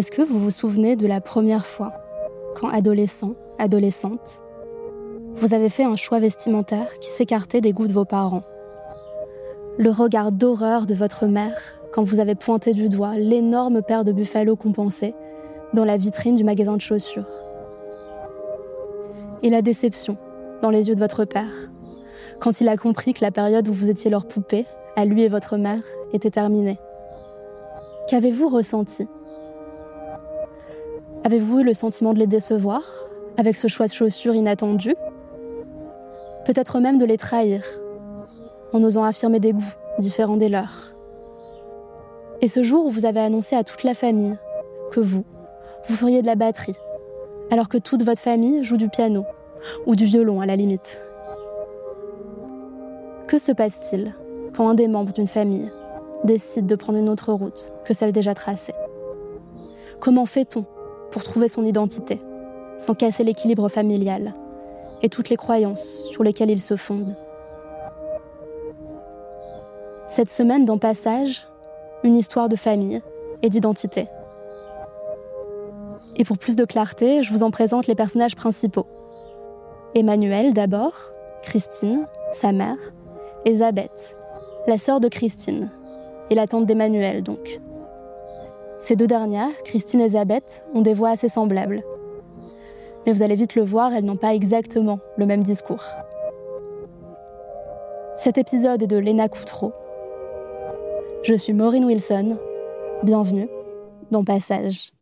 Est-ce que vous vous souvenez de la première fois, quand adolescent, adolescente, vous avez fait un choix vestimentaire qui s'écartait des goûts de vos parents? Le regard d'horreur de votre mère quand vous avez pointé du doigt l'énorme paire de buffalo compensés dans la vitrine du magasin de chaussures. Et la déception dans les yeux de votre père quand il a compris que la période où vous étiez leur poupée, à lui et votre mère, était terminée. Qu'avez-vous ressenti? Avez-vous eu le sentiment de les décevoir avec ce choix de chaussures inattendu? Peut-être même de les trahir en osant affirmer des goûts différents des leurs. Et ce jour où vous avez annoncé à toute la famille que vous, vous feriez de la batterie, alors que toute votre famille joue du piano ou du violon à la limite. Que se passe-t-il quand un des membres d'une famille décide de prendre une autre route que celle déjà tracée? Comment fait-on pour trouver son identité, sans casser l'équilibre familial et toutes les croyances sur lesquelles il se fonde. Cette semaine dans Passage, une histoire de famille et d'identité. Et pour plus de clarté, je vous en présente les personnages principaux. Emmanuel d'abord, Christine, sa mère, Elisabeth, la sœur de Christine, et la tante d'Emmanuel donc. Ces deux dernières, Christine et Elisabeth, ont des voix assez semblables. Mais vous allez vite le voir, elles n'ont pas exactement le même discours. Cet épisode est de Lena Coutreau. Je suis Maureen Wilson. Bienvenue dans Passage.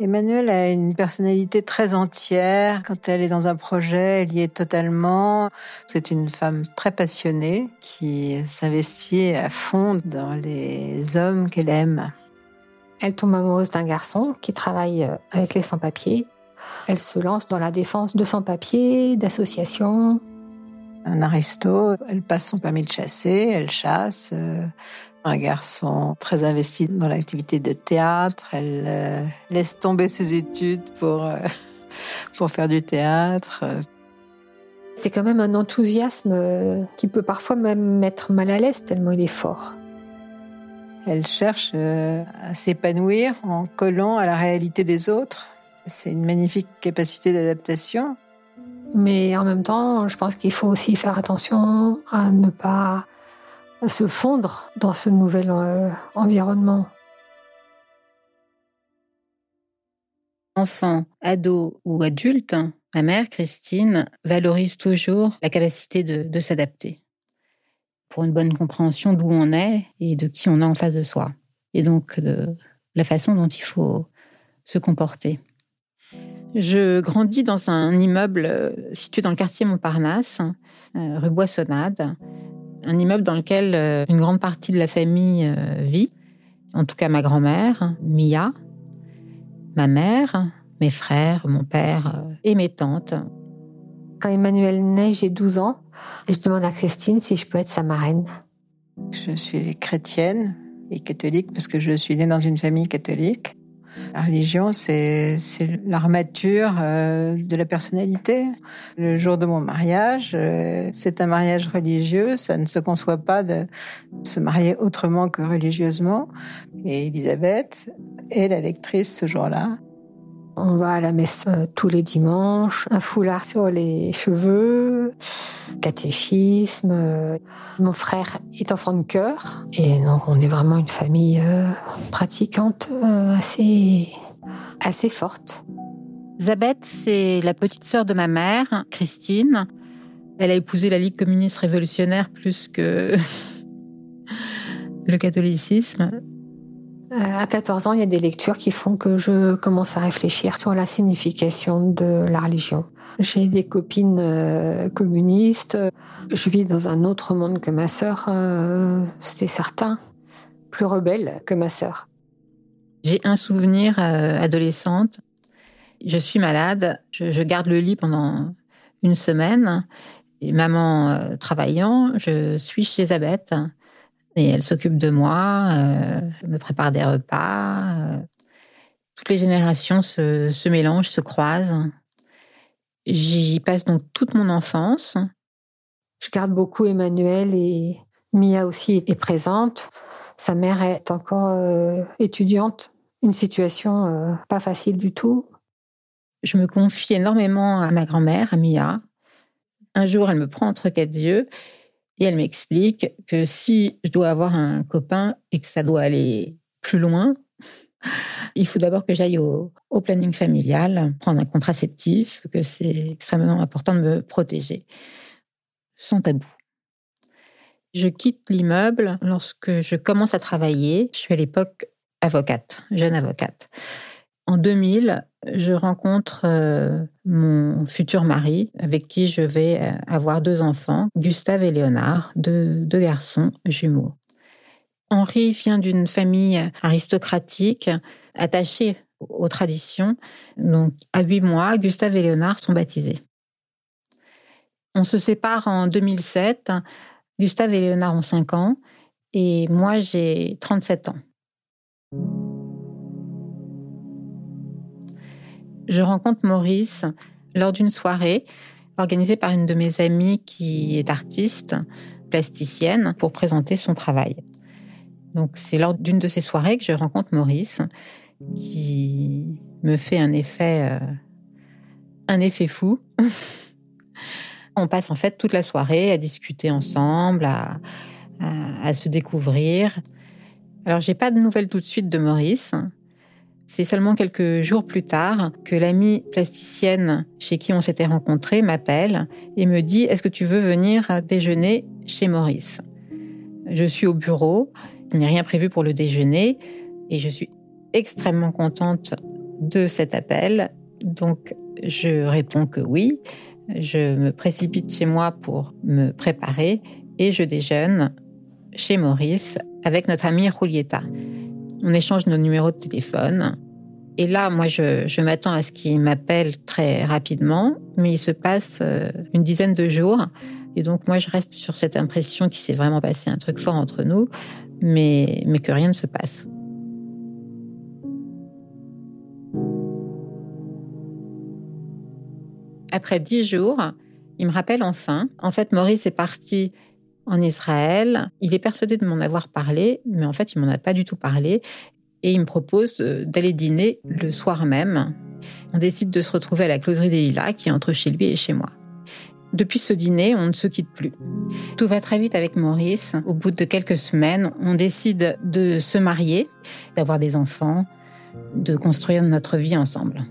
Emmanuelle a une personnalité très entière. Quand elle est dans un projet, elle y est totalement. C'est une femme très passionnée qui s'investit à fond dans les hommes qu'elle aime. Elle tombe amoureuse d'un garçon qui travaille euh, avec les sans-papiers. Elle se lance dans la défense de sans-papiers, d'associations. Un aristo, elle passe son permis de chasser, elle chasse. Un garçon très investi dans l'activité de théâtre. Elle euh, laisse tomber ses études pour, euh, pour faire du théâtre. C'est quand même un enthousiasme euh, qui peut parfois même mettre mal à l'aise tellement il est fort. Elle cherche à s'épanouir en collant à la réalité des autres. C'est une magnifique capacité d'adaptation. Mais en même temps, je pense qu'il faut aussi faire attention à ne pas se fondre dans ce nouvel euh, environnement. Enfant, ado ou adulte, ma mère, Christine, valorise toujours la capacité de, s'adapter pour une bonne compréhension d'où on est et de qui on est en face de soi. Et donc, de la façon dont il faut se comporter. Je grandis dans un immeuble euh, situé dans le quartier Montparnasse, euh, rue Boissonnade, un immeuble dans lequel euh, une grande partie de la famille vit, en tout cas ma grand-mère, Mia, ma mère, mes frères, mon père et mes tantes. Quand Emmanuel naît, j'ai 12 ans, je demande à Christine si je peux être sa marraine. Je suis chrétienne et catholique parce que je suis née dans une famille catholique. La religion, c'est l'armature euh, de la personnalité. Le jour de mon mariage, euh, c'est un mariage religieux. Ça ne se conçoit pas de se marier autrement que religieusement. Et Elisabeth est la lectrice ce jour-là. On va à la messe euh, tous les dimanches, un foulard sur les cheveux, catéchisme. Euh, mon frère est enfant de cœur et donc on est vraiment une famille euh, pratiquante assez, assez forte. Zabeth, c'est la petite sœur de ma mère, Christine. Elle a épousé la Ligue communiste révolutionnaire plus que le catholicisme. Euh, à 14 ans, il y a des lectures qui font que je commence à réfléchir sur la signification de la religion. J'ai des copines euh, communistes. Je vis dans un autre monde que ma sœur, euh, c'est certain, plus rebelle que ma sœur. J'ai un souvenir adolescente. Je suis malade. Je, garde le lit pendant une semaine. Maman travaillant, je suis chez Elisabeth. Et elle s'occupe de moi, euh, me prépare des repas. Euh. toutes les générations se, se mélangent, se croisent. J'y passe donc toute mon enfance. Je garde beaucoup Emmanuel et Mia aussi est présente. Sa mère est encore euh, étudiante, une situation pas facile du tout. Je me confie énormément à ma grand-mère, à Mia. Un jour, elle me prend entre quatre yeux et elle m'explique que si je dois avoir un copain et que ça doit aller plus loin, il faut d'abord que j'aille au, planning familial, prendre un contraceptif, que c'est extrêmement important de me protéger, sans tabou. Je quitte l'immeuble lorsque je commence à travailler. Je suis à l'époque avocate, jeune avocate. En 2000, je rencontre euh, mon futur mari, avec qui je vais euh, avoir deux enfants, Gustave et Léonard, deux, garçons jumeaux. Henri vient d'une famille aristocratique, attachée aux traditions. Donc, à huit mois, Gustave et Léonard sont baptisés. On se sépare en 2007. Gustave et Léonard ont 5 ans et moi j'ai 37 ans. Je rencontre Maurice lors d'une soirée organisée par une de mes amies qui est artiste, plasticienne, pour présenter son travail. Donc c'est lors d'une de ces soirées que je rencontre Maurice, qui me fait un effet, euh, un effet fou. On passe en fait toute la soirée à discuter ensemble, à, à, à se découvrir. Alors j'ai pas de nouvelles tout de suite de Maurice. C'est seulement quelques jours plus tard que l'amie plasticienne chez qui on s'était rencontré m'appelle et me dit Est-ce que tu veux venir déjeuner chez Maurice? Je suis au bureau, il n'y a rien prévu pour le déjeuner et je suis extrêmement contente de cet appel. Donc je réponds que oui. Je me précipite chez moi pour me préparer et je déjeune chez Maurice avec notre amie Julieta. On échange nos numéros de téléphone. Et là, moi, je, m'attends à ce qu'il m'appelle très rapidement, mais il se passe euh, une dizaine de jours. Et donc, moi, je reste sur cette impression qu'il s'est vraiment passé un truc fort entre nous, mais, mais que rien ne se passe. Après dix jours, il me rappelle enfin. En fait, Maurice est parti en Israël. Il est persuadé de m'en avoir parlé, mais en fait, il m'en a pas du tout parlé. Et il me propose euh, d'aller dîner le soir même. On décide de se retrouver à la closerie des Lilas, qui est entre chez lui et chez moi. Depuis ce dîner, on ne se quitte plus. Tout va très vite avec Maurice. Au bout de quelques semaines, on décide de se marier, d'avoir des enfants, de construire notre vie ensemble.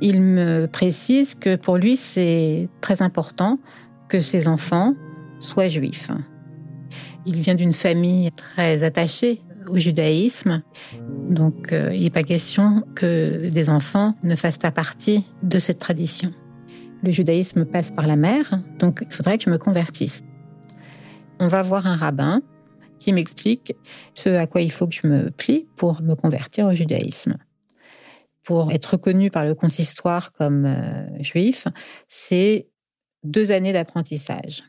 Il me précise que pour lui, c'est très important que ses enfants soit juif. Il vient d'une famille très attachée au judaïsme. Donc euh, il n'est pas question que des enfants ne fassent pas partie de cette tradition. Le judaïsme passe par la mère, donc il faudrait que je me convertisse. On va voir un rabbin qui m'explique ce à quoi il faut que je me plie pour me convertir au judaïsme. Pour être reconnu par le consistoire comme euh, juif, c'est deux années d'apprentissage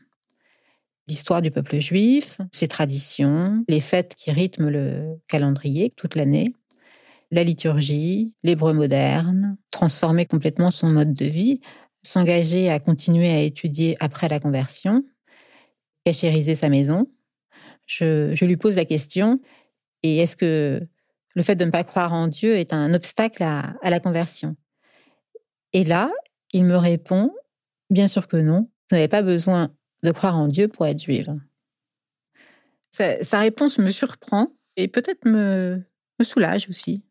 l'histoire du peuple juif, ses traditions, les fêtes qui rythment le calendrier toute l'année, la liturgie, l'hébreu moderne, transformer complètement son mode de vie, s'engager à continuer à étudier après la conversion, cachériser sa maison. Je, lui pose la question, et est-ce que le fait de ne pas croire en Dieu est un obstacle à, à la conversion? Et là, il me répond, bien sûr que non, vous n'avez pas besoin de croire en Dieu pour être juive. Sa, réponse me surprend et peut-être me, soulage aussi.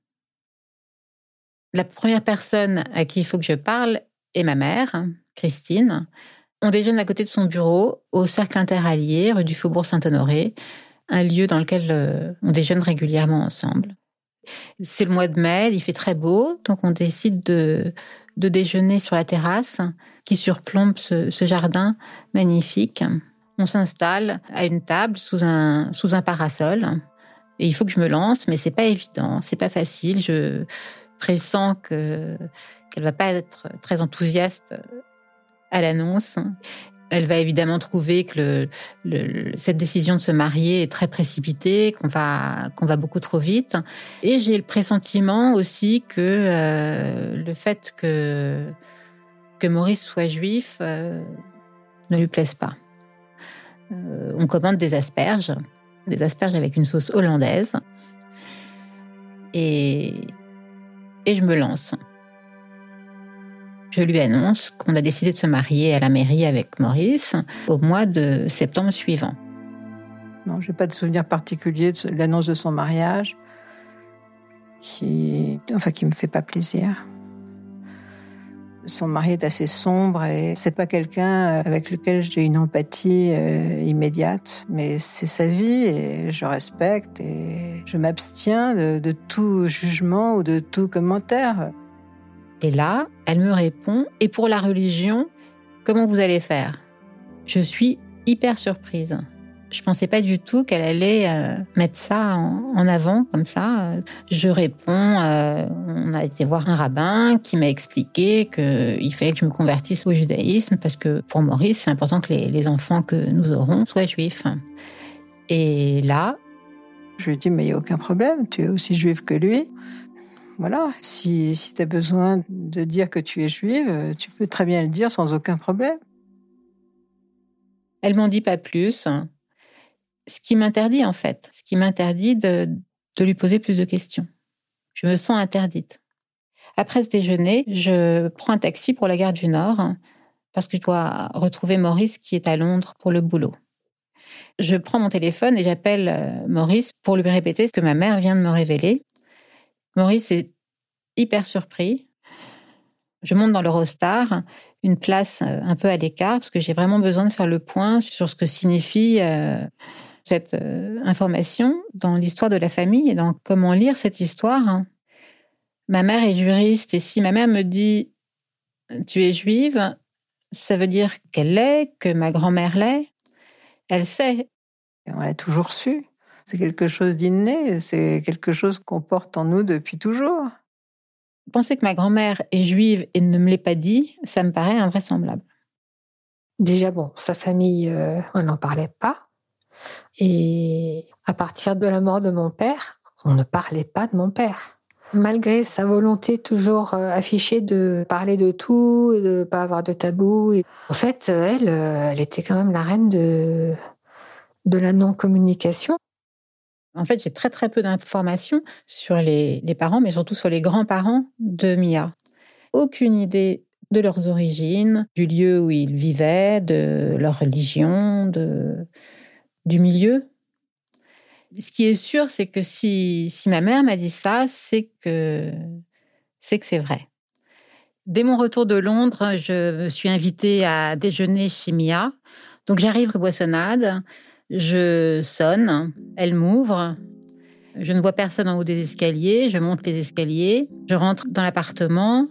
La première personne à qui il faut que je parle est ma mère, Christine. On déjeune à côté de son bureau au Cercle Interallié, rue du Faubourg Saint-Honoré, un lieu dans lequel euh, on déjeune régulièrement ensemble. C'est le mois de mai, il fait très beau, donc on décide de, de déjeuner sur la terrasse qui surplombe ce, jardin magnifique. On s'installe à une table sous un, sous un parasol. Et il faut que je me lance, mais c'est pas évident, c'est pas facile. Je pressens que qu'elle va pas être très enthousiaste à l'annonce. Elle va évidemment trouver que le, cette décision de se marier est très précipitée, qu'on va qu'on va beaucoup trop vite. Et j'ai le pressentiment aussi que euh, le fait que que Maurice soit juif euh, ne lui plaise pas. Euh, on commande des asperges, des asperges avec une sauce hollandaise, et, je me lance. Je lui annonce qu'on a décidé de se marier à la mairie avec Maurice au mois de septembre suivant. Non, j'ai pas de souvenir particulier de l'annonce de son mariage qui, enfin, qui me fait pas plaisir. Son mari est assez sombre et c'est pas quelqu'un avec lequel j'ai une empathie euh, immédiate, mais c'est sa vie et je respecte et je m'abstiens de, tout jugement ou de tout commentaire. Et là, elle me répond Et pour la religion, comment vous allez faire? Je suis hyper surprise. Je pensais pas du tout qu'elle allait euh, mettre ça en, avant comme ça. Je réponds, euh, on a été voir un rabbin qui m'a expliqué qu'il fallait que je me convertisse au judaïsme parce que pour Maurice, c'est important que les, enfants que nous aurons soient juifs. Et là, je lui ai dit, mais il n'y a aucun problème, tu es aussi juif que lui. Voilà, si, si tu as besoin de dire que tu es juive, tu peux très bien le dire sans aucun problème. Elle m'en dit pas plus ce qui m'interdit en fait, ce qui m'interdit de, de lui poser plus de questions. Je me sens interdite. Après ce déjeuner, je prends un taxi pour la gare du Nord parce que je dois retrouver Maurice qui est à Londres pour le boulot. Je prends mon téléphone et j'appelle euh, Maurice pour lui répéter ce que ma mère vient de me révéler. Maurice est hyper surpris. Je monte dans l'Eurostar, une place euh, un peu à l'écart, parce que j'ai vraiment besoin de faire le point sur ce que signifie euh, cette euh, information dans l'histoire de la famille et dans comment lire cette histoire. Hein. Ma mère est juriste et si ma mère me dit tu es juive, ça veut dire qu'elle l'est, que ma grand-mère l'est. Elle sait. On l'a toujours su. C'est quelque chose d'inné, c'est quelque chose qu'on porte en nous depuis toujours. Penser que ma grand-mère est juive et ne me l'ait pas dit, ça me paraît invraisemblable. Déjà, bon, sa famille, euh, on n'en parlait pas. Et à partir de la mort de mon père, on ne parlait pas de mon père. Malgré sa volonté toujours euh, affichée de parler de tout et de pas avoir de tabou. En fait, elle, euh, elle était quand même la reine de, de la non-communication. En fait, j'ai très très peu d'informations sur les, les parents, mais surtout sur les grands-parents de Mia. Aucune idée de leurs origines, du lieu où ils vivaient, de leur religion, de, du milieu. Ce qui est sûr, c'est que si, si ma mère m'a dit ça, c'est que c'est que c'est vrai. Dès mon retour de Londres, je suis invitée à déjeuner chez Mia. Donc j'arrive rue Boissonnade, je sonne, elle m'ouvre Je ne vois personne en haut des escaliers, je monte les escaliers, je rentre dans l'appartement,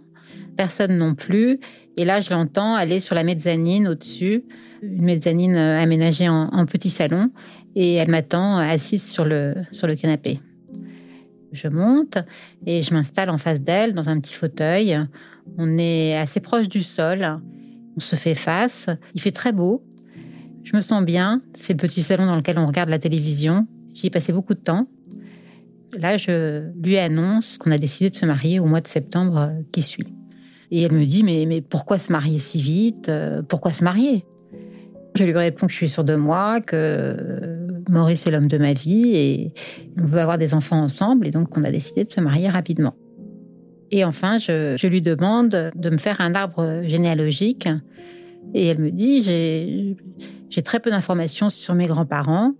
personne non plus. Et là, je l'entends aller sur la mezzanine au-dessus, une mezzanine euh, aménagée en, petit salon, et elle m'attend assise sur le, sur le canapé. Je monte et je m'installe en face d'elle dans un petit fauteuil. On est assez proche du sol. On se fait face. Il fait très beau. Je me sens bien. C'est le petit salon dans lequel on regarde la télévision. J'y ai passé beaucoup de temps. Là, je lui annonce qu'on a décidé de se marier au mois de septembre qui suit. Et elle me dit, mais, mais pourquoi se marier si vite? Euh, Pourquoi se marier? Je lui réponds que je suis sûre de moi, que Maurice est l'homme de ma vie et on veut avoir des enfants ensemble et donc on a décidé de se marier rapidement. Et enfin, je, lui demande de me faire un arbre généalogique et elle me dit, j'ai très peu d'informations sur mes grands-parents.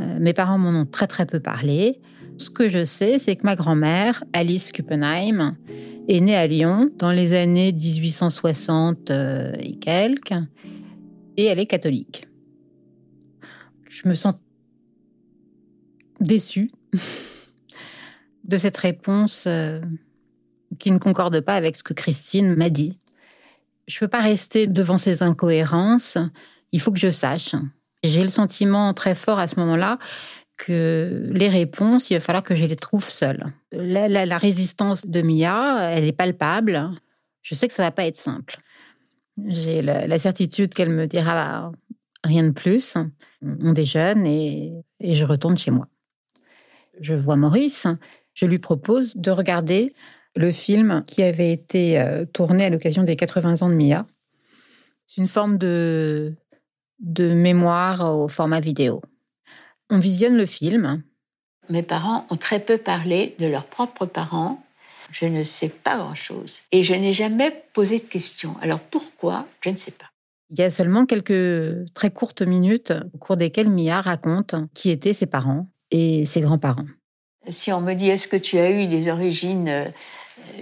Euh, mes parents m'en ont très très peu parlé. Ce que je sais, c'est que ma grand-mère, Alice Kuppenheim, est née à Lyon dans les années 1860 euh, et quelques, et elle est catholique. Je me sens déçue de cette réponse euh, qui ne concorde pas avec ce que Christine m'a dit. Je ne peux pas rester devant ces incohérences, il faut que je sache. J'ai le sentiment très fort à ce moment-là que les réponses, il va falloir que je les trouve seule. La, résistance de Mia, elle est palpable. Je sais que ça va pas être simple. J'ai la, certitude qu'elle me dira rien de plus. On déjeune et, je retourne chez moi. Je vois Maurice. Je lui propose de regarder le film qui avait été euh, tourné à l'occasion des 80 ans de Mia. C'est une forme de mémoire au format vidéo. On visionne le film. Mes parents ont très peu parlé de leurs propres parents. Je ne sais pas grand-chose. Et je n'ai jamais posé de questions. Alors pourquoi? Je ne sais pas. Il y a seulement quelques très courtes minutes au cours desquelles Mia raconte qui étaient ses parents et ses grands-parents. Si on me dit est-ce que tu as eu des origines euh,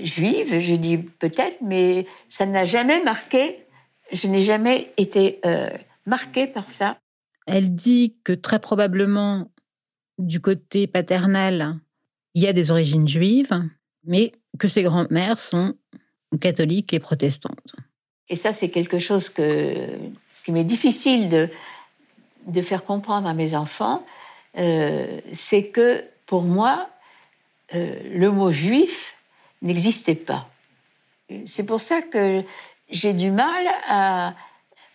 juives, je dis peut-être, mais ça n'a jamais marqué. Je n'ai jamais été euh, marquée par ça. Elle dit que très probablement, du côté paternel, il y a des origines juives, mais que ses grands-mères sont catholiques et protestantes. Et ça, c'est quelque chose que, qui m'est difficile de, de faire comprendre à mes enfants. Euh, c'est que pour moi, euh, le mot juif n'existait pas. C'est pour ça que j'ai du mal à.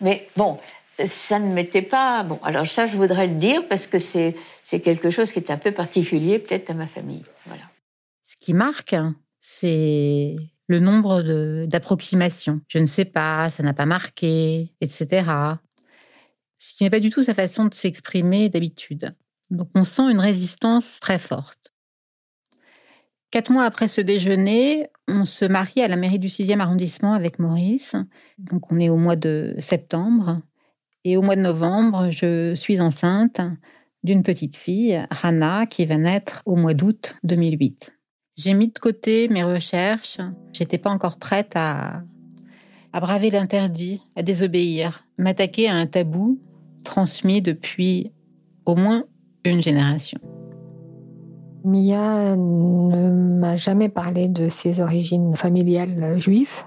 Mais bon, ça ne m'était pas bon. Alors ça, je voudrais le dire parce que c'est quelque chose qui est un peu particulier peut-être à ma famille. Voilà. Ce qui marque, c'est le nombre d'approximations. Je ne sais pas, ça n'a pas marqué, etc. Ce qui n'est pas du tout sa façon de s'exprimer d'habitude. Donc on sent une résistance très forte. Quatre mois après ce déjeuner, on se marie à la mairie du 6e arrondissement avec Maurice. Donc on est au mois de septembre. Et au mois de novembre, je suis enceinte d'une petite fille, Hannah, qui va naître au mois d'août 2008. J'ai mis de côté mes recherches. J'étais pas encore prête à, à braver l'interdit, à désobéir, m'attaquer à un tabou transmis depuis au moins une génération. Mia ne m'a jamais parlé de ses origines familiales juives.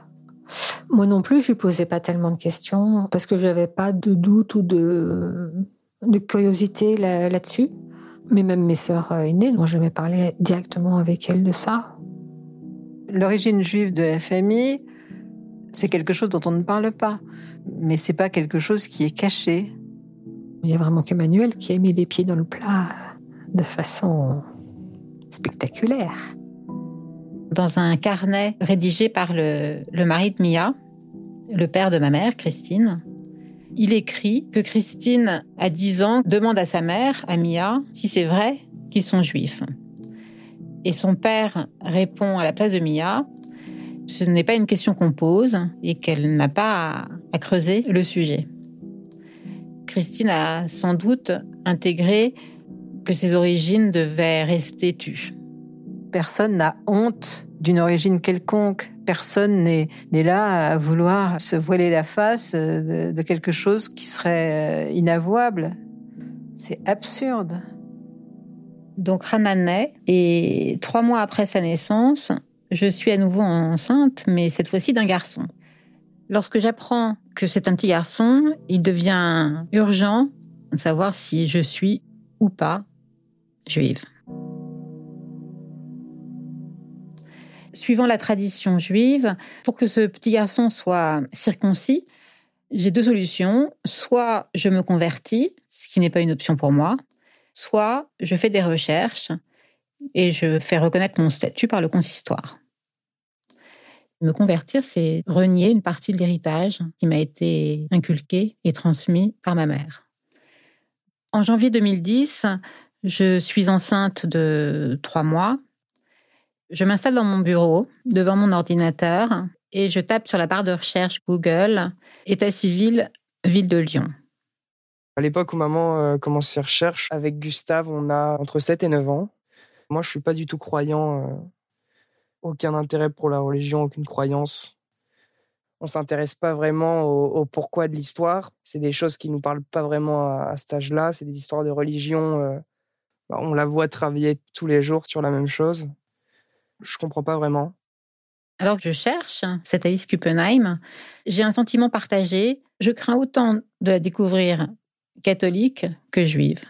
Moi non plus, je lui posais pas tellement de questions parce que j'avais pas de doute ou de, de curiosité là-dessus. Mais même mes sœurs euh, aînées n'ont jamais parlé directement avec elle de ça. L'origine juive de la famille, c'est quelque chose dont on ne parle pas, mais c'est pas quelque chose qui est caché. Il y a vraiment qu'Emmanuel qui a mis les pieds dans le plat de façon spectaculaire dans un carnet rédigé par le, mari de Mia, le père de ma mère, Christine. Il écrit que Christine, à 10 ans, demande à sa mère, à Mia, si c'est vrai qu'ils sont juifs. Et son père répond à la place de Mia, ce n'est pas une question qu'on pose et qu'elle n'a pas à creuser le sujet. Christine a sans doute intégré que ses origines devaient rester tues. Personne n'a honte d'une origine quelconque. Personne n'est là à vouloir se voiler la face de, de quelque chose qui serait euh, inavouable. C'est absurde. Donc Rana naît et trois mois après sa naissance, je suis à nouveau enceinte, mais cette fois-ci d'un garçon. Lorsque j'apprends que c'est un petit garçon, il devient urgent de savoir si je suis ou pas juive. Suivant la tradition juive, pour que ce petit garçon soit circoncis, j'ai deux solutions. Soit je me convertis, ce qui n'est pas une option pour moi, soit je fais des recherches et je fais reconnaître mon statut par le consistoire. Me convertir, c'est renier une partie de l'héritage qui m'a été inculqué et transmis par ma mère. En janvier 2010, je suis enceinte de trois mois. Je m'installe dans mon bureau, devant mon ordinateur, et je tape sur la barre de recherche Google État civil, ville de Lyon. À l'époque où maman euh, commence ses recherches, avec Gustave, on a entre 7 et 9 ans. Moi, je suis pas du tout croyant. Euh, aucun intérêt pour la religion, aucune croyance. On s'intéresse pas vraiment au, pourquoi de l'histoire. C'est des choses qui nous parlent pas vraiment à, cet âge-là. C'est des histoires de religion. Euh, bah, on la voit travailler tous les jours sur la même chose. Je comprends pas vraiment. Alors que je cherche cette Alice Kuppenheim, j'ai un sentiment partagé. Je crains autant de la découvrir catholique que juive.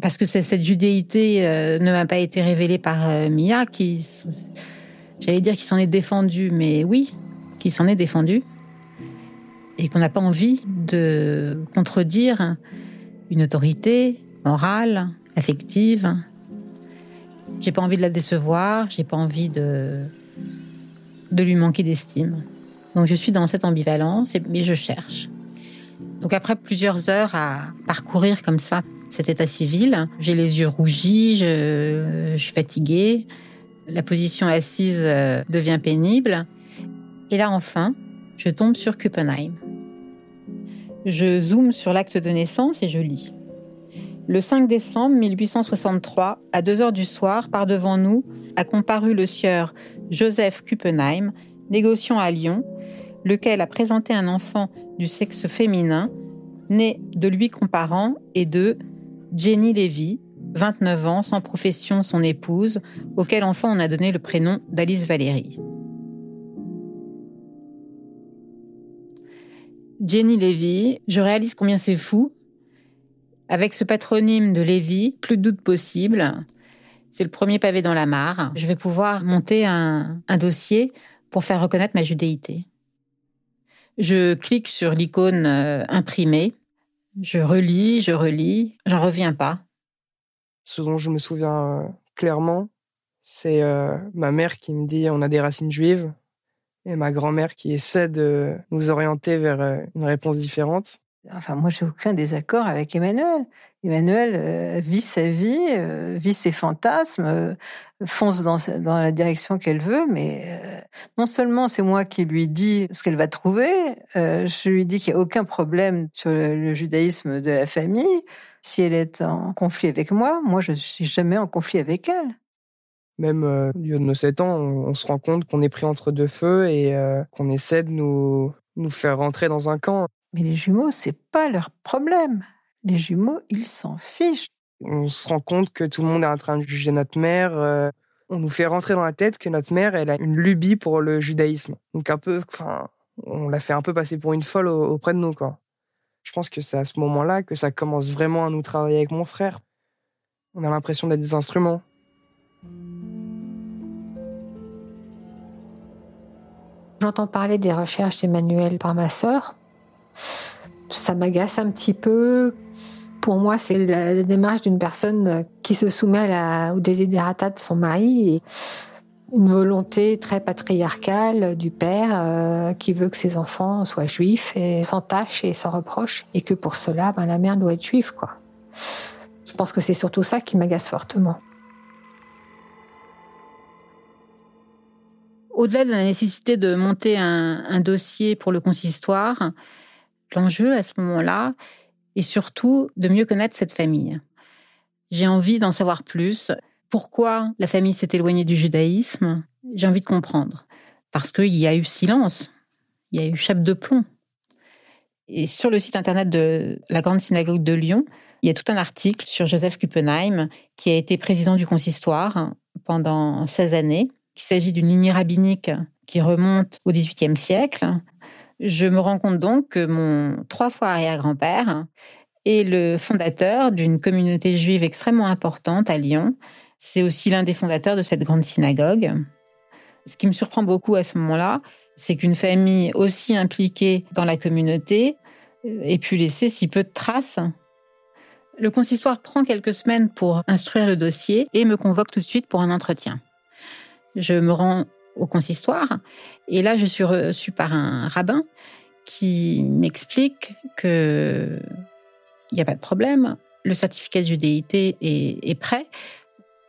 Parce que cette judéité euh, ne m'a pas été révélée par euh, Mia, qui, j'allais dire, qui s'en est défendue, mais oui, qui s'en est défendue, et qu'on n'a pas envie de contredire une autorité morale, affective. J'ai pas envie de la décevoir, j'ai pas envie de de lui manquer d'estime. Donc je suis dans cette ambivalence, mais je cherche. Donc après plusieurs heures à parcourir comme ça cet état civil, j'ai les yeux rougis, je, suis fatiguée, la position assise euh, devient pénible. Et là enfin, je tombe sur Kuppenheim. Je zoome sur l'acte de naissance et je lis. Le 5 décembre 1863, à 2 heures du soir, par devant nous, a comparu le sieur Joseph Kuppenheim, négociant à Lyon, lequel a présenté un enfant du sexe féminin, né de lui comparant, et de Jenny Lévy, 29 ans, sans profession, son épouse, auquel enfant on a donné le prénom d'Alice Valérie. Jenny Lévy, je réalise combien c'est fou avec ce patronyme de Lévy, plus de doute possible. C'est le premier pavé dans la mare. Je vais pouvoir monter un, dossier pour faire reconnaître ma judéité. Je clique sur l'icône euh, imprimée. Je relis, je relis, j'en reviens pas. Ce dont je me souviens euh, clairement, c'est euh, ma mère qui me dit on a des racines juives et ma grand-mère qui essaie de nous orienter vers une réponse différente. Enfin, moi, j'ai aucun désaccord avec Emmanuel. Emmanuel euh, vit sa vie, euh, vit ses fantasmes, euh, fonce dans, la direction qu'elle veut, mais non seulement c'est moi qui lui dis ce qu'elle va trouver, je lui dis qu'il n'y a aucun problème sur le, judaïsme de la famille. Si elle est en conflit avec moi, moi, je ne suis jamais en conflit avec elle. Même au milieu de nos sept ans, on, se rend compte qu'on est pris entre deux feux et qu'on essaie de nous faire rentrer dans un camp. Mais les jumeaux, c'est pas leur problème. Les jumeaux, ils s'en fichent. On se rend compte que tout le monde est en train de juger notre mère. Euh, on nous fait rentrer dans la tête que notre mère, elle a une lubie pour le judaïsme. Donc un peu, enfin, on l'a fait un peu passer pour une folle auprès de nous, quoi. Je pense que c'est à ce moment-là que ça commence vraiment à nous travailler avec mon frère. On a l'impression d'être des instruments. J'entends parler des recherches d'Emmanuel par ma sœur. Ça m'agace un petit peu. Pour moi, c'est la démarche d'une personne qui se soumet à au désidérata de son mari et une volonté très patriarcale du père euh, qui veut que ses enfants soient juifs et sans tâche et sans reproche et que pour cela, ben, la mère doit être juive. Je pense que c'est surtout ça qui m'agace fortement. Au-delà de la nécessité de monter un, un dossier pour le consistoire, L'enjeu à ce moment-là est surtout de mieux connaître cette famille. J'ai envie d'en savoir plus. Pourquoi la famille s'est éloignée du judaïsme? J'ai envie de comprendre. Parce qu'il y a eu silence, il y a eu chape de plomb. Et sur le site internet de la Grande Synagogue de Lyon, il y a tout un article sur Joseph Kuppenheim, qui a été président du consistoire pendant 16 années. Il s'agit d'une lignée rabbinique qui remonte au XVIIIe siècle. Je me rends compte donc que mon trois fois arrière-grand-père est le fondateur d'une communauté juive extrêmement importante à Lyon. C'est aussi l'un des fondateurs de cette grande synagogue. Ce qui me surprend beaucoup à ce moment-là, c'est qu'une famille aussi impliquée dans la communauté ait pu laisser si peu de traces. Le consistoire prend quelques semaines pour instruire le dossier et me convoque tout de suite pour un entretien. Je me rends au consistoire et là je suis reçue par un rabbin qui m'explique que il n'y a pas de problème, le certificat de judéité est, prêt,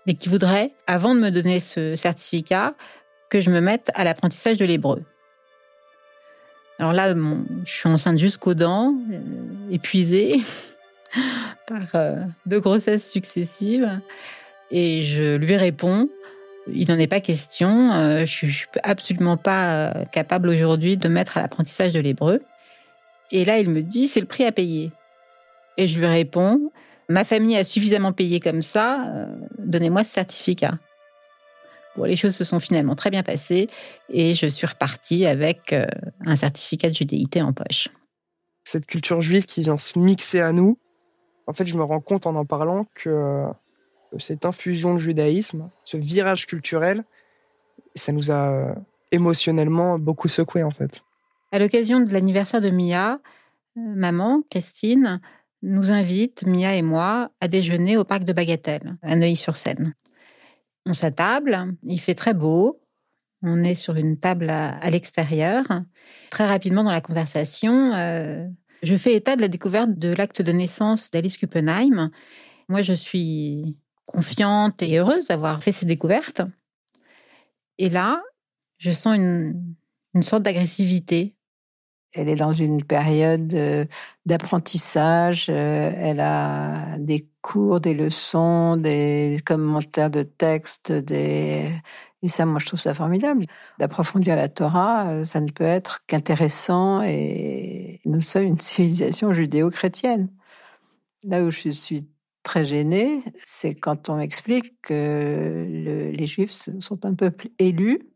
mais qui voudrait, avant de me donner ce certificat, que je me mette à l'apprentissage de l'hébreu. Alors là, je suis enceinte jusqu'aux dents, euh, épuisée par euh, deux grossesses successives, et je lui réponds il n'en est pas question. Euh, je, suis absolument pas capable aujourd'hui de mettre à l'apprentissage de l'hébreu. Et là, il me dit c'est le prix à payer. Et je lui réponds ma famille a suffisamment payé comme ça. Donnez-moi ce certificat. Bon, les choses se sont finalement très bien passées et je suis repartie avec euh, un certificat de judéité en poche. Cette culture juive qui vient se mixer à nous, en fait, je me rends compte en en parlant que euh, cette infusion de judaïsme, ce virage culturel, ça nous a euh, émotionnellement beaucoup secoué en fait. À l'occasion de l'anniversaire de Mia, maman, Christine, nous invite, Mia et moi, à déjeuner au parc de Bagatelle, à Neuilly-sur-Seine. On s'attable, il fait très beau. On est sur une table à, l'extérieur. Très rapidement dans la conversation, euh, je fais état de la découverte de l'acte de naissance d'Alice Kuppenheim. Moi, je suis confiante et heureuse d'avoir fait ces découvertes. Et là, je sens une, une sorte d'agressivité elle est dans une période euh, d'apprentissage. Euh, elle a des cours, des leçons, des commentaires de textes, des et ça, moi, je trouve ça formidable. D'approfondir la Torah, euh, ça ne peut être qu'intéressant et nous sommes une civilisation judéo-chrétienne. Là où je suis très gênée, c'est quand on m'explique que les Juifs sont un peuple élu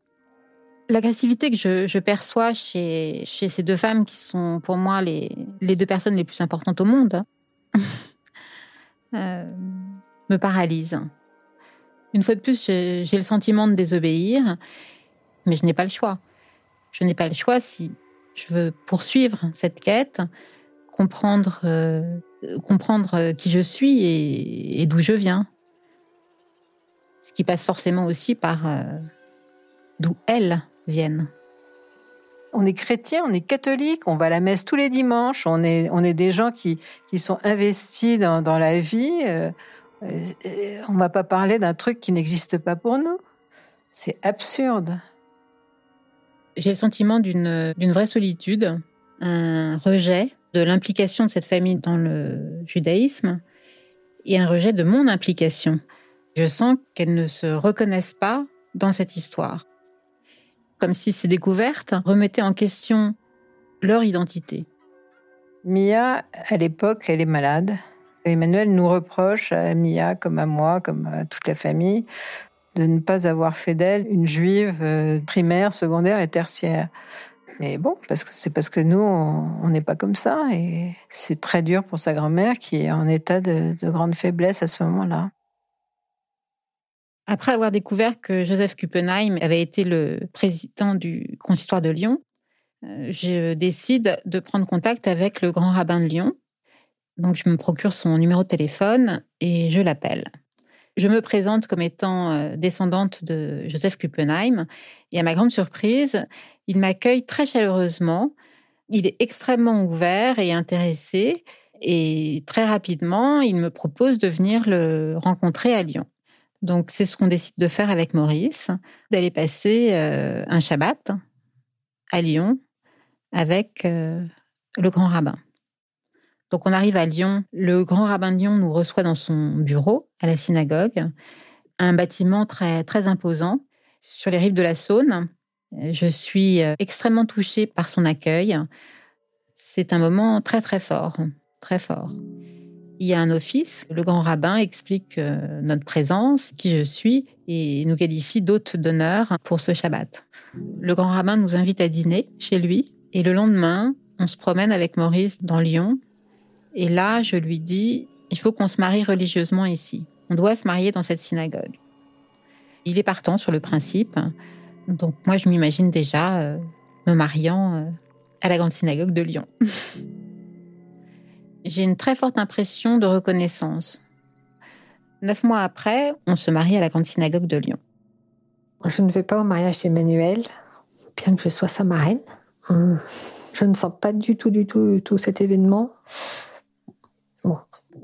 L'agressivité que je, perçois chez, ces deux femmes qui sont pour moi les, deux personnes les plus importantes au monde euh, me paralyse. Une fois de plus, j'ai le sentiment de désobéir, mais je n'ai pas le choix. Je n'ai pas le choix si je veux poursuivre cette quête, comprendre, euh, comprendre qui je suis et, d'où je viens. Ce qui passe forcément aussi par euh, d'où elles viennent on est chrétien, on est catholique, on va à la messe tous les dimanches, on est, on est des gens qui, qui sont investis dans, dans la vie. Euh, euh, on va pas parler d'un truc qui n'existe pas pour nous. C'est absurde. J'ai le sentiment d'une vraie solitude, un rejet de l'implication de cette famille dans le judaïsme et un rejet de mon implication. Je sens qu'elles ne se reconnaissent pas dans cette histoire comme si ces découvertes remettaient en question leur identité. Mia, à l'époque, elle est malade. Emmanuel nous reproche à Mia, comme à moi, comme à toute la famille, de ne pas avoir fait d'elle une juive euh, primaire, secondaire et tertiaire. Mais bon, parce que c'est parce que nous, on n'est pas comme ça, et c'est très dur pour sa grand-mère qui est en état de grande faiblesse à ce moment-là. Après avoir découvert que Joseph Kuppenheim avait été le président du consistoire de Lyon, euh, je décide de prendre contact avec le grand rabbin de Lyon. Donc je me procure son numéro de téléphone et je l'appelle. Je me présente comme étant euh, descendante de Joseph Kuppenheim et à ma grande surprise, il m'accueille très chaleureusement. Il est extrêmement ouvert et intéressé et très rapidement, il me propose de venir le rencontrer à Lyon. Donc c'est ce qu'on décide de faire avec Maurice, d'aller passer euh, un Shabbat à Lyon avec euh, le grand rabbin. Donc on arrive à Lyon, le grand rabbin de Lyon nous reçoit dans son bureau à la synagogue, un bâtiment très très imposant sur les rives de la Saône. Je suis euh, extrêmement touchée par son accueil. c'est un moment très très fort, très fort. Il y a un office, le grand rabbin explique euh, notre présence, qui je suis, et nous qualifie d'hôte d'honneur pour ce Shabbat. Le grand rabbin nous invite à dîner chez lui, et le lendemain, on se promène avec Maurice dans Lyon, et là, je lui dis, il faut qu'on se marie religieusement ici. On doit se marier dans cette synagogue. Il est partant sur le principe, donc moi je m'imagine déjà euh, me mariant euh, à la grande synagogue de Lyon. J'ai une très forte impression de reconnaissance. Neuf mois après, on se marie à la grande synagogue de Lyon. Je ne vais pas au mariage d'Emmanuel, bien que je sois sa marraine. Hum, je ne sens pas du tout, du tout, du tout cet événement.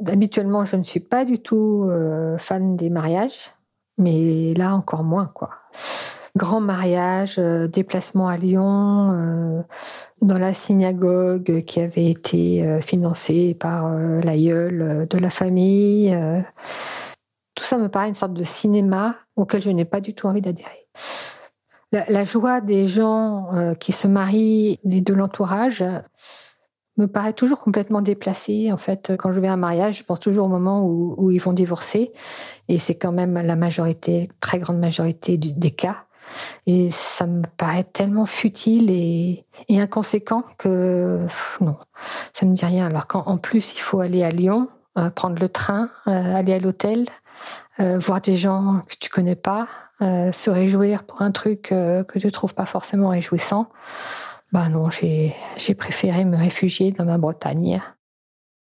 Habituellement, je ne suis pas du tout euh, fan des mariages, mais là encore moins, quoi grand mariage, euh, déplacement à Lyon, euh, dans la synagogue qui avait été financée par l'aïeul de la famille. tout ça me paraît une sorte de cinéma auquel je n'ai pas du tout envie d'adhérer. La, joie des gens qui se marient et de l'entourage me paraît toujours complètement déplacée. En fait, quand je vais à un mariage, je pense toujours au moment où, ils vont divorcer. Et c'est quand même la majorité, très grande majorité des cas. Et ça me paraît tellement futile et, inconséquent que non, ça me dit rien. Alors qu'en plus, il faut aller à Lyon, euh, prendre le train, euh, aller à l'hôtel, euh, voir des gens que tu connais pas, se réjouir pour un truc que tu trouves pas forcément réjouissant. Bah non, j'ai préféré me réfugier dans ma Bretagne.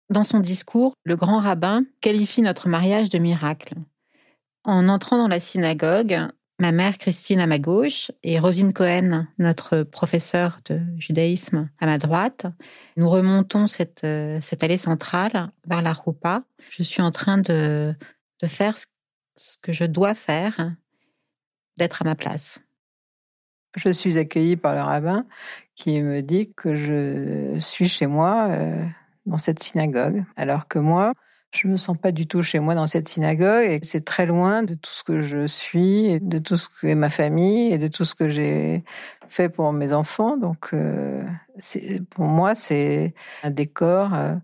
Dans son discours, le grand rabbin qualifie notre mariage de miracle. En entrant dans la synagogue, ma mère Christine à ma gauche et Rosine Cohen, notre professeure de judaïsme à ma droite. Nous remontons cette, cette allée centrale vers la Roupa. Je suis en train de, de faire ce que je dois faire, d'être à ma place. Je suis accueillie par le rabbin qui me dit que je suis chez moi euh, dans cette synagogue, alors que moi, je me sens pas du tout chez moi dans cette synagogue et c'est très loin de tout ce que je suis, de tout ce que ma famille et de tout ce que j'ai fait pour mes enfants. Donc, euh, pour moi, c'est un décor euh,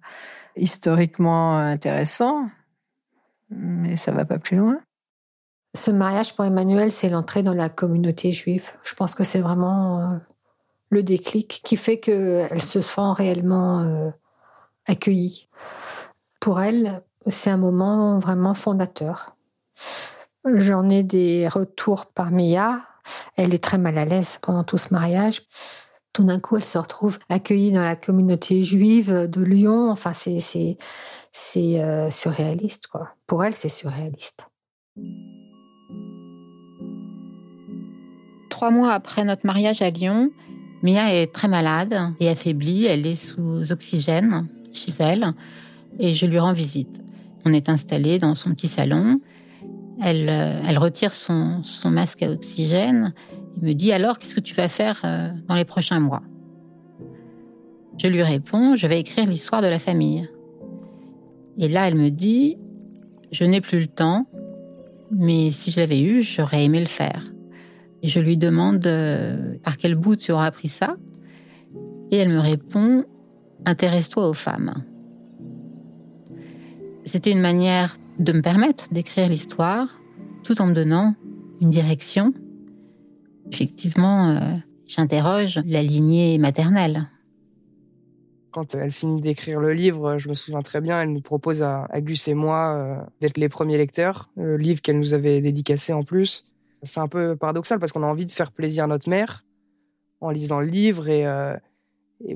historiquement intéressant, mais ça va pas plus loin. Ce mariage pour Emmanuel, c'est l'entrée dans la communauté juive. Je pense que c'est vraiment euh, le déclic qui fait qu'elle se sent réellement accueillie pour elle, c'est un moment vraiment fondateur. J'en ai des retours par Mia. Elle est très mal à l'aise pendant tout ce mariage. Tout d'un coup, elle se retrouve accueillie dans la communauté juive de Lyon. Enfin, c'est euh, surréaliste quoi. Pour elle, c'est surréaliste. Trois mois après notre mariage à Lyon, Mia est très malade et affaiblie. Elle est sous oxygène chez elle et je lui rends visite. On est installé dans son petit salon. Elle, euh, retire son, son masque à oxygène et me dit alors qu'est-ce que tu vas faire euh, dans les prochains mois? Je lui réponds je vais écrire l'histoire de la famille. Et là elle me dit je n'ai plus le temps, mais si je l'avais eu, j'aurais aimé le faire. Je lui demande euh, par quel bout tu auras appris ça? Et elle me répond intéresse-toi aux femmes. C'était une manière de me permettre d'écrire l'histoire tout en me donnant une direction. Effectivement, euh, j'interroge la lignée maternelle. Quand elle finit d'écrire le livre, je me souviens très bien, elle nous propose à, Gus et moi euh, d'être les premiers lecteurs, le livre qu'elle nous avait dédicacé en plus. C'est un peu paradoxal parce qu'on a envie de faire plaisir à notre mère en lisant le livre et, euh,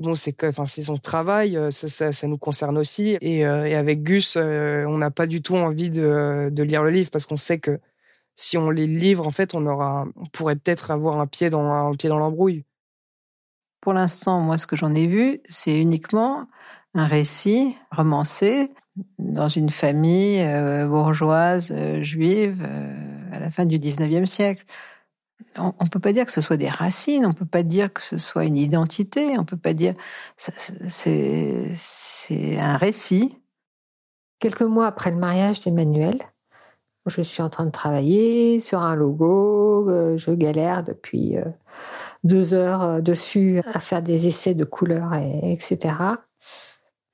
bon, c'est enfin, son travail, euh, ça, nous concerne aussi. Et, euh, avec Gus, on n'a pas du tout envie de, de, lire le livre parce qu'on sait que si on lit le livre, en fait, on aura, on pourrait peut-être avoir un pied dans un pied dans l'embrouille. Pour l'instant, moi, ce que j'en ai vu, c'est uniquement un récit romancé dans une famille bourgeoise juive à la fin du 19e siècle on ne peut pas dire que ce soit des racines, on ne peut pas dire que ce soit une identité, on peut pas dire c'est un récit. Quelques mois après le mariage d'Emmanuel, je suis en train de travailler sur un logo, euh, je galère depuis euh, deux heures euh, dessus à faire des essais de couleurs, et, etc.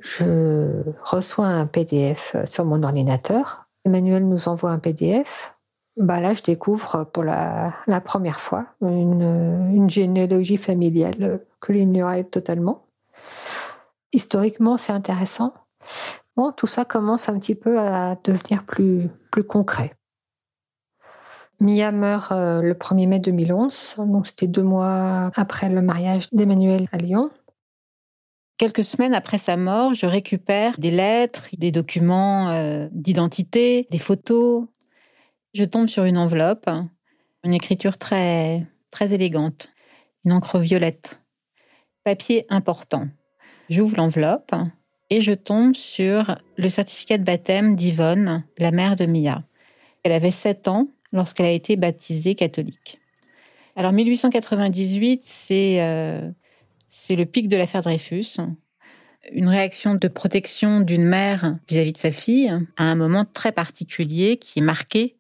Je reçois un PDF sur mon ordinateur. Emmanuel nous envoie un PDF. Bah là, je découvre pour la, première fois une, une généalogie familiale que j'ignorais totalement. Historiquement, c'est intéressant. Bon, tout ça commence un petit peu à devenir plus, plus concret. Mia meurt euh, le 1er mai 2011, donc c'était deux mois après le mariage d'Emmanuel à Lyon. Quelques semaines après sa mort, je récupère des lettres, des documents euh, d'identité, des photos. Je tombe sur une enveloppe, une écriture très très élégante, une encre violette, papier important. J'ouvre l'enveloppe et je tombe sur le certificat de baptême d'Yvonne, la mère de Mia. Elle avait 7 ans lorsqu'elle a été baptisée catholique. Alors 1898, euh, c'est le pic de l'affaire Dreyfus, une réaction de protection d'une mère vis-à-vis de sa fille à un moment très particulier qui est marqué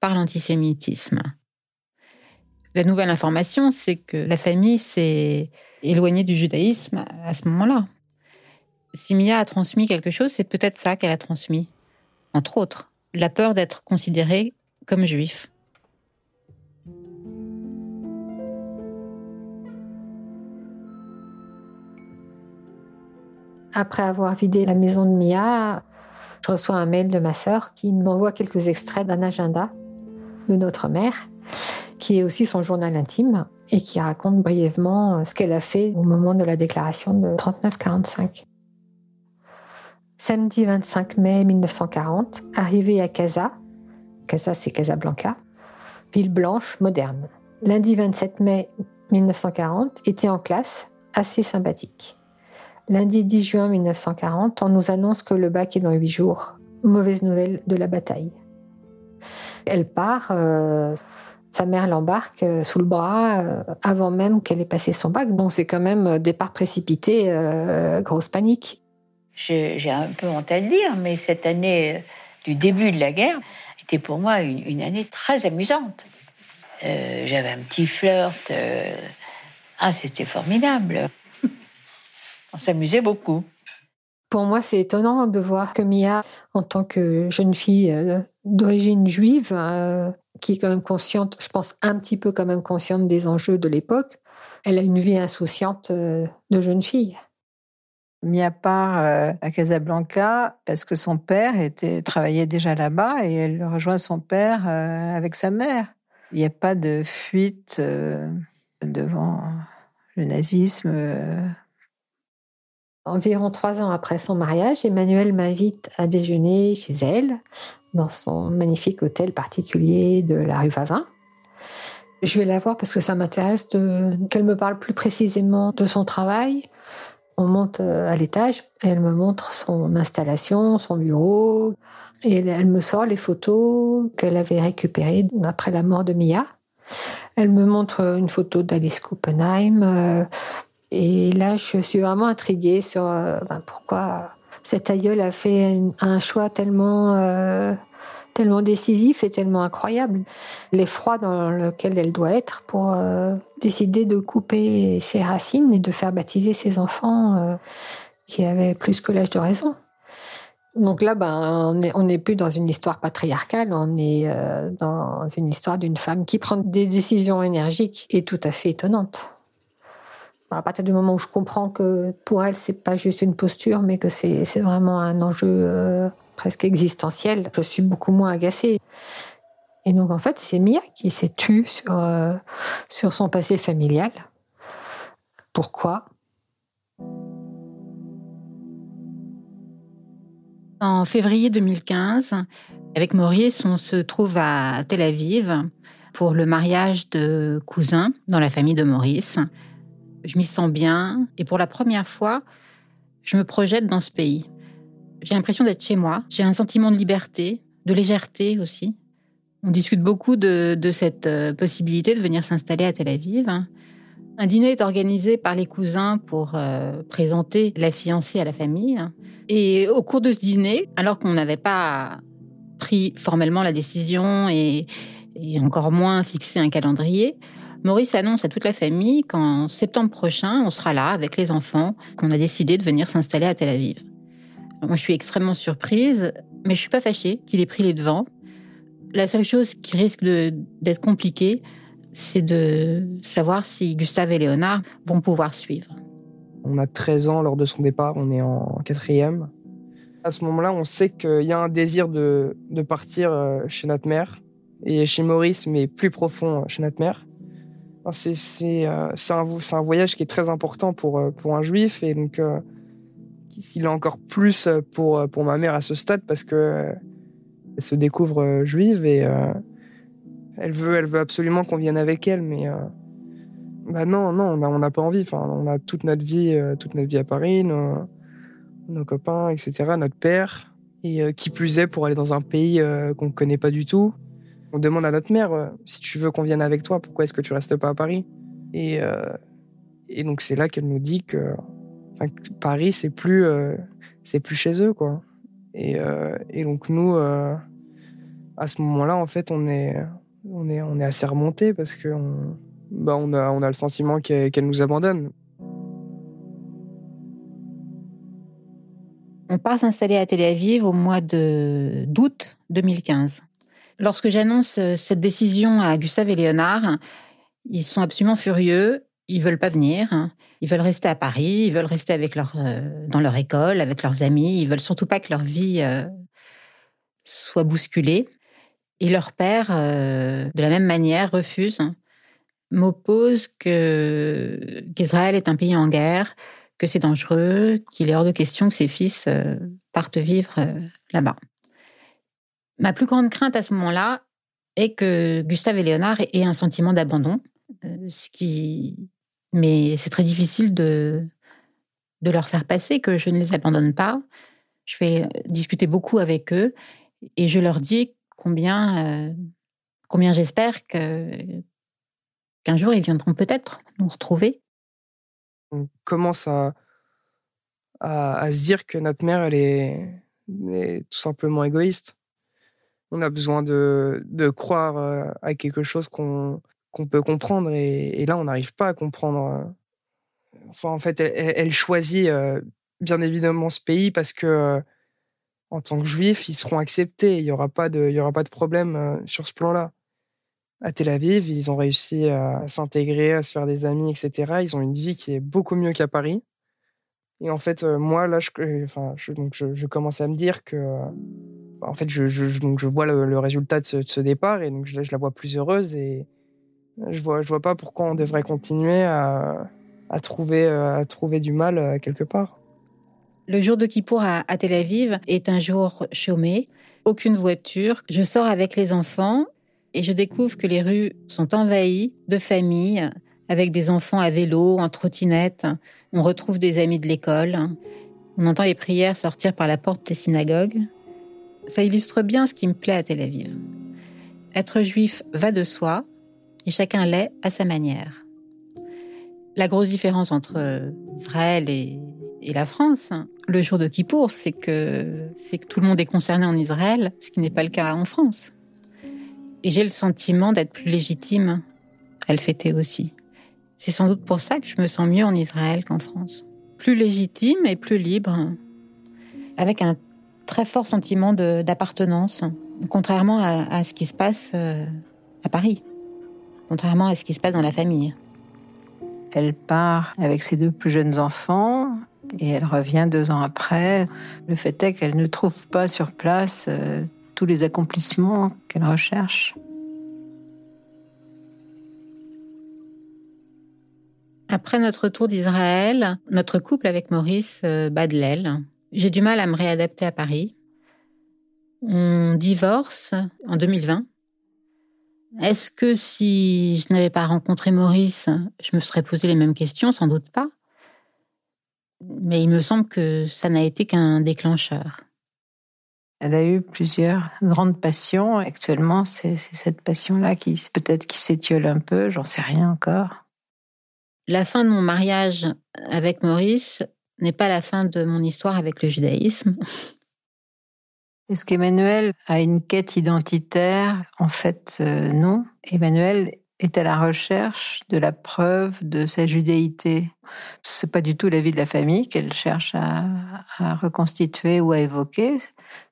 par l'antisémitisme. La nouvelle information, c'est que la famille s'est éloignée du judaïsme à ce moment-là. Si Mia a transmis quelque chose, c'est peut-être ça qu'elle a transmis, entre autres, la peur d'être considérée comme juif. Après avoir vidé la maison de Mia, je reçois un mail de ma sœur qui m'envoie quelques extraits d'un agenda de notre mère, qui est aussi son journal intime et qui raconte brièvement ce qu'elle a fait au moment de la déclaration de 39-45. Samedi 25 mai 1940, arrivé à Casa, Casa c'est Casablanca, ville blanche moderne. Lundi 27 mai 1940, était en classe, assez sympathique. Lundi 10 juin 1940, on nous annonce que le bac est dans huit jours. Mauvaise nouvelle de la bataille. Elle part, euh, sa mère l'embarque euh, sous le bras euh, avant même qu'elle ait passé son bac. Donc c'est quand même départ précipité, grosse panique. J'ai un peu honte à le dire, mais cette année du début de la guerre, c'était pour moi une, année très amusante. J'avais un petit flirt. Ah, c'était formidable. On s'amusait beaucoup. Pour moi, c'est étonnant de voir que Mia, en tant que jeune fille euh, d'origine juive, qui est quand même consciente, je pense un petit peu quand même consciente des enjeux de l'époque, elle a une vie insouciante de jeune fille mis à part euh, à Casablanca parce que son père travaillait déjà là-bas et elle rejoint son père euh, avec sa mère. Il n'y a pas de fuite euh, devant le nazisme. Environ trois ans après son mariage, Emmanuel m'invite à déjeuner chez elle, dans son magnifique hôtel particulier de la rue Vavin. Je vais la voir parce que ça m'intéresse qu'elle me parle plus précisément de son travail, on monte euh, à l'étage, elle me montre son installation, son bureau, et elle, me sort les photos qu'elle avait récupérées après la mort de Mia. Elle me montre une photo d'Alice Kuppenheim, euh, et là je suis vraiment intriguée sur euh, ben, pourquoi cette aïeule a fait un choix tellement tellement décisif et tellement incroyable. L'effroi dans lequel elle doit être pour euh, décider de couper ses racines et de faire baptiser ses enfants euh, qui avaient plus que l'âge de raison. Donc là, ben, on n'est plus dans une histoire patriarcale, on est euh, dans une histoire d'une femme qui prend des décisions énergiques et tout à fait étonnantes. À partir du moment où je comprends que pour elle, c'est pas juste une posture, mais que c'est vraiment un enjeu presque existentielle, je suis beaucoup moins agacée. Et donc en fait, c'est Mia qui s'est tue sur, euh, sur son passé familial. Pourquoi? En février 2015, avec Maurice, on se trouve à Tel Aviv pour le mariage de cousins dans la famille de Maurice. Je m'y sens bien et pour la première fois, je me projette dans ce pays. J'ai l'impression d'être chez moi. J'ai un sentiment de liberté, de légèreté aussi. On discute beaucoup de, cette euh, possibilité de venir s'installer à Tel Aviv. Un dîner est organisé par les cousins pour euh, présenter la fiancée à la famille. Et au cours de ce dîner, alors qu'on n'avait pas pris formellement la décision et encore moins fixé un calendrier, Maurice annonce à toute la famille qu'en septembre prochain, on sera là avec les enfants, qu'on a décidé de venir s'installer à Tel Aviv. moi, je suis extrêmement surprise, mais je suis pas fâchée qu'il ait pris les devants. La seule chose qui risque d'être compliquée, c'est de savoir si Gustave et Léonard vont pouvoir suivre. On a 13 ans lors de son départ, on est en quatrième. À ce moment-là, on sait qu'il y a un désir de, de partir euh, chez notre mère et chez Maurice, mais plus profond chez notre mère. C'est un, voyage qui est très important pour, euh, un juif et donc euh, s'il est encore plus pour, pour ma mère à ce stade parce que elle se découvre juive et elle veut elle veut absolument qu'on vienne avec elle mais bah non non on n'a pas envie. Enfin on a toute notre vie toute notre vie à Paris nos, nos copains etc notre père et qui plus est pour aller dans un pays qu'on ne connaît pas du tout on demande à notre mère euh, si tu veux qu'on vienne avec toi, pourquoi est-ce que tu restes pas à Paris? Et, euh, et donc c'est là qu'elle nous dit que, Paris c'est plus euh, c'est plus chez eux quoi. Et, donc nous à ce moment-là en fait on est on est on est assez remonté parce que on, bah, on a on a le sentiment qu'elle nous abandonne. On part s'installer à Tel Aviv au mois d'août 2015. Lorsque j'annonce euh, cette décision à Gustave et Léonard, ils sont absolument furieux. Ils veulent pas venir. Ils veulent rester à Paris. Ils veulent rester avec leur euh, dans leur école, avec leurs amis. Ils veulent surtout pas que leur vie euh, soit bousculée. Et leur père, de la même manière, refuse, m'oppose que qu'Israël est un pays en guerre, que c'est dangereux, qu'il est hors de question que ses fils partent vivre là-bas. Ma plus grande crainte à ce moment-là est que Gustave et Léonard aient un sentiment d'abandon, euh, ce qui, mais c'est très difficile de leur faire passer que je ne les abandonne pas. Je vais discuter beaucoup avec eux et je leur dis combien euh, combien j'espère que qu'un jour ils viendront peut-être nous retrouver. On commence à, à, se dire que notre mère elle est tout simplement égoïste on a besoin de, de croire euh, à quelque chose qu'on peut comprendre et, là on n'arrive pas à comprendre. Euh. Enfin en fait elle, choisit euh, bien évidemment ce pays parce que en tant que juif ils seront acceptés. Il y aura pas de aura pas de problème sur ce plan-là. À Tel Aviv ils ont réussi à s'intégrer, à se faire des amis, etc. Ils ont une vie qui est beaucoup mieux qu'à Paris. Et en fait moi là je enfin donc je, je commence à me dire que en fait, je, donc je vois le, résultat de ce, départ et donc je, la vois plus heureuse et je vois, je vois pas pourquoi on devrait continuer à, trouver, à trouver du mal euh, quelque part. Le jour de Kippour à Tel Aviv est un jour chômé, aucune voiture. Je sors avec les enfants et je découvre que les rues sont envahies de familles avec des enfants à vélo, en trottinette. On retrouve des amis de l'école. On entend les prières sortir par la porte des synagogues. Ça illustre bien ce qui me plaît à Tel Aviv. Être juif va de soi et chacun l'est à sa manière. La grosse différence entre Israël et, la France, le jour de Kippour, c'est que, c'est que tout le monde est concerné en Israël, ce qui n'est pas le cas en France. Et j'ai le sentiment d'être plus légitime à le fêter aussi. C'est sans doute pour ça que je me sens mieux en Israël qu'en France. Plus légitime et plus libre, avec un très fort sentiment d'appartenance, contrairement à, ce qui se passe euh, à Paris, contrairement à ce qui se passe dans la famille. Elle part avec ses deux plus jeunes enfants et elle revient deux ans après. Le fait est qu'elle ne trouve pas sur place euh, tous les accomplissements qu'elle recherche. Après notre tour d'Israël, notre couple avec Maurice euh, bat de l'aile. J'ai du mal à me réadapter à Paris. On divorce en 2020. Est-ce que si je n'avais pas rencontré Maurice, je me serais posé les mêmes questions? Sans doute pas. Mais il me semble que ça n'a été qu'un déclencheur. Elle a eu plusieurs grandes passions. Actuellement, c'est cette passion-là qui peut-être qui s'étiole un peu, j'en sais rien encore. La fin de mon mariage avec Maurice n'est pas la fin de mon histoire avec le judaïsme. Est-ce qu'Emmanuel a une quête identitaire? En fait, euh, non. Emmanuel est à la recherche de la preuve de sa judaïté. C'est pas du tout la vie de la famille qu'elle cherche à, reconstituer ou à évoquer.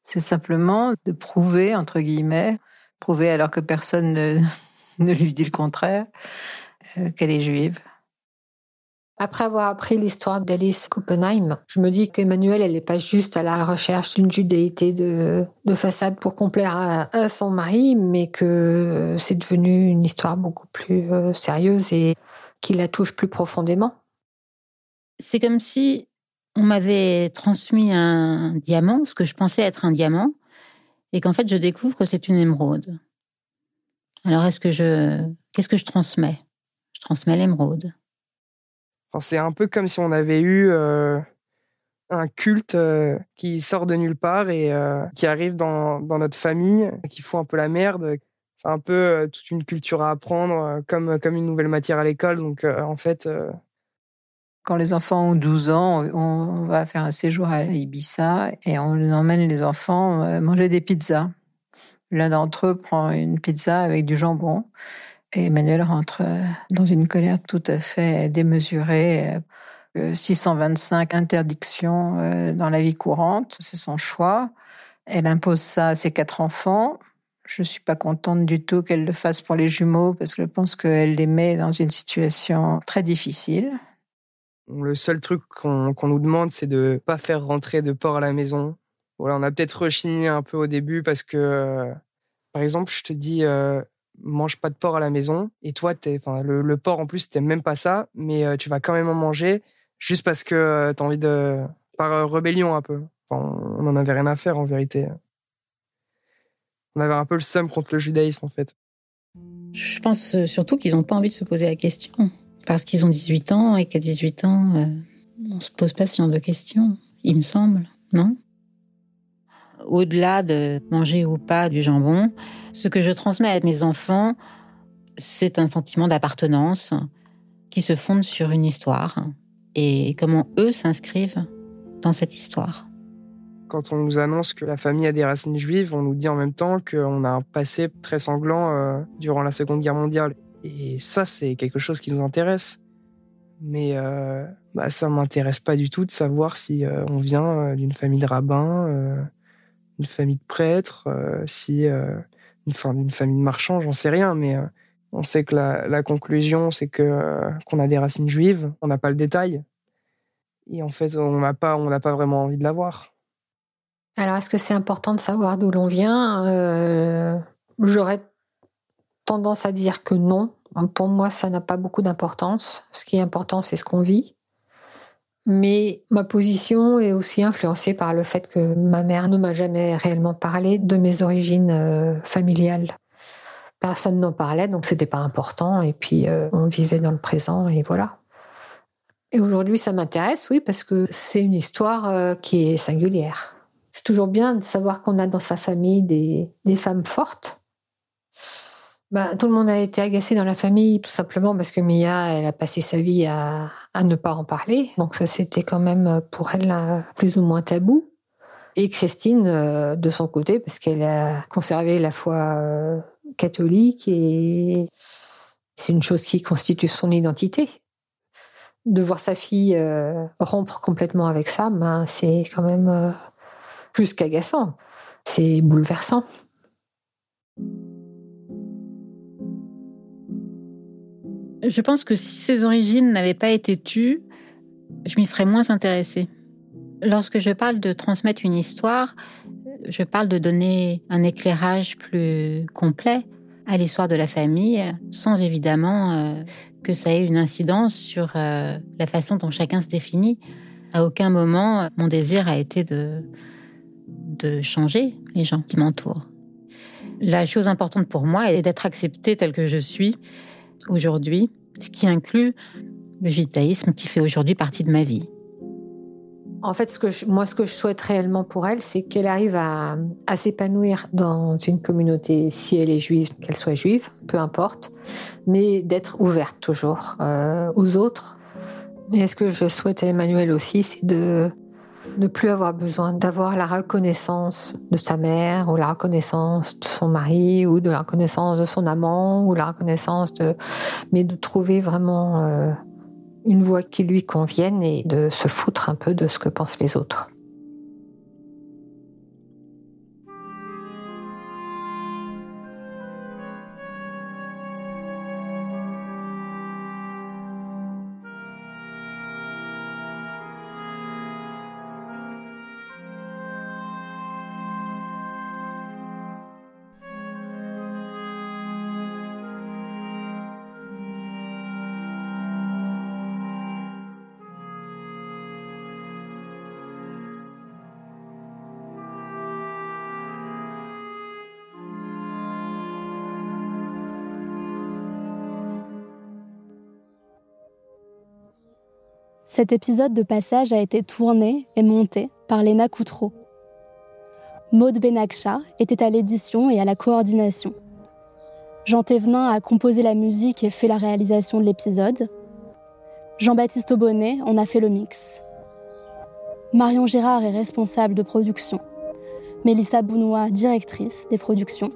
C'est simplement de prouver, entre guillemets, prouver alors que personne ne, ne lui dit le contraire, euh, qu'elle est juive. Après avoir appris l'histoire d'Alice Kuppenheim, je me dis qu'Emmanuel, elle n'est pas juste à la recherche d'une judéité de, de, façade pour complaire à, son mari, mais que c'est devenu une histoire beaucoup plus euh, sérieuse et qui la touche plus profondément. C'est comme si on m'avait transmis un diamant, ce que je pensais être un diamant, et qu'en fait je découvre que c'est une émeraude. Alors est-ce que je, qu'est-ce que je transmets? Je transmets l'émeraude c'est un peu comme si on avait eu euh, un culte euh, qui sort de nulle part et euh, qui arrive dans, notre famille, qui fout un peu la merde. C'est un peu toute une culture à apprendre, comme, comme une nouvelle matière à l'école. Donc, en fait. Quand les enfants ont 12 ans, on va faire un séjour à Ibiza et on emmène les enfants manger des pizzas. L'un d'entre eux prend une pizza avec du jambon et Emmanuel rentre euh, dans une colère tout à fait démesurée. 625 euh, interdictions euh, dans la vie courante, c'est son choix. Elle impose ça à ses quatre enfants. Je suis pas contente du tout qu'elle le fasse pour les jumeaux parce que je pense qu'elle les met dans une situation très difficile. Le seul truc qu'on nous demande, c'est de pas faire rentrer de porc à la maison. Voilà, on a peut-être rechigné un peu au début parce que, par exemple, je te dis, mange pas de porc à la maison et toi t'es enfin le, porc en plus t'aimes même pas ça mais euh, tu vas quand même en manger juste parce que euh, t'as envie de par euh, rébellion un peu. On n'en avait rien à faire en vérité. On avait un peu le seum contre le judaïsme en fait. Je pense surtout qu'ils ont pas envie de se poser la question. Parce qu'ils ont 18 ans et qu'à 18 ans on se pose pas ce genre de questions il me semble non? Au-delà de manger ou pas du jambon, ce que je transmets à mes enfants, c'est un sentiment d'appartenance qui se fonde sur une histoire et comment eux s'inscrivent dans cette histoire. Quand on nous annonce que la famille a des racines juives, on nous dit en même temps qu'on a un passé très sanglant euh, durant la Seconde Guerre mondiale. Et ça, c'est quelque chose qui nous intéresse. Mais euh, bah, ça m'intéresse pas du tout de savoir si euh, on vient euh, d'une famille de rabbins, une famille de prêtres, euh, si euh, une, d'une famille de marchands, j'en sais rien, mais euh, on sait que la, conclusion, c'est que qu'on a des racines juives, on n'a pas le détail, et en fait, on n'a pas, pas vraiment envie de l'avoir. Alors, est-ce que c'est important de savoir d'où l'on vient? J'aurais tendance à dire que non. Pour moi, ça n'a pas beaucoup d'importance. Ce qui est important, c'est ce qu'on vit. Mais ma position est aussi influencée par le fait que ma mère ne m'a jamais réellement parlé de mes origines euh, familiales. Personne n'en parlait, donc c'était pas important. Et puis euh, on vivait dans le présent et voilà. Et aujourd'hui, ça m'intéresse, oui, parce que c'est une histoire euh, qui est singulière. C'est toujours bien de savoir qu'on a dans sa famille des, des femmes fortes bah, tout le monde a été agacé dans la famille, tout simplement parce que Mia, elle a passé sa vie à, à ne pas en parler. Donc c'était quand même pour elle plus ou moins tabou. Et Christine, euh, de son côté, parce qu'elle a conservé la foi euh, catholique et c'est une chose qui constitue son identité. De voir sa fille euh, rompre complètement avec ça, ben, c'est quand même plus qu'agaçant. C'est bouleversant. Je pense que si ces origines n'avaient pas été tues, je m'y serais moins intéressée. Lorsque je parle de transmettre une histoire, je parle de donner un éclairage plus complet à l'histoire de la famille, sans évidemment euh, que ça ait une incidence sur euh, la façon dont chacun se définit. À aucun moment, mon désir a été de changer les gens qui m'entourent. La chose importante pour moi est d'être acceptée telle que je suis aujourd'hui, ce qui inclut le judaïsme qui fait aujourd'hui partie de ma vie. En fait, moi, ce que je souhaite réellement pour elle, c'est qu'elle arrive à, s'épanouir dans une communauté, si elle est juive, qu'elle soit juive, peu importe, mais d'être ouverte toujours euh, aux autres. Mais ce que je souhaite à Emmanuel aussi, c'est de ne plus avoir besoin d'avoir la reconnaissance de sa mère ou la reconnaissance de son mari ou de la reconnaissance de son amant ou la reconnaissance de mais de trouver vraiment euh, une voie qui lui convienne et de se foutre un peu de ce que pensent les autres. Cet épisode de passage a été tourné et monté par Léna Coutreau. Maude Benakcha était à l'édition et à la coordination. Jean Thévenin a composé la musique et fait la réalisation de l'épisode. Jean-Baptiste Aubonnet en a fait le mix. Marion Gérard est responsable de production. Mélissa Bounois, directrice des productions.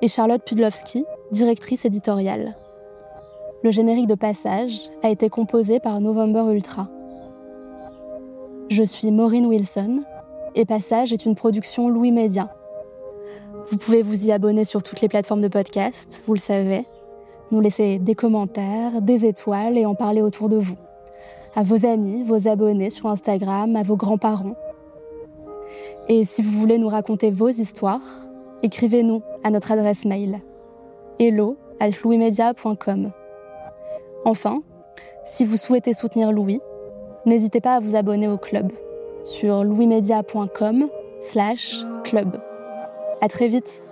Et Charlotte Pudlowski, directrice éditoriale. Le générique de passage a été composé par November Ultra. Je suis Maureen Wilson et Passage est une production Louis Média. Vous pouvez vous y abonner sur toutes les plateformes de podcast, vous le savez. Nous laisser des commentaires, des étoiles et en parler autour de vous. À vos amis, vos abonnés sur Instagram, à vos grands-parents. Et si vous voulez nous raconter vos histoires, écrivez-nous à notre adresse mail hello at louismedia.com. Enfin, si vous souhaitez soutenir Louis, n'hésitez pas à vous abonner au club sur louismedia.com slash club. À très vite.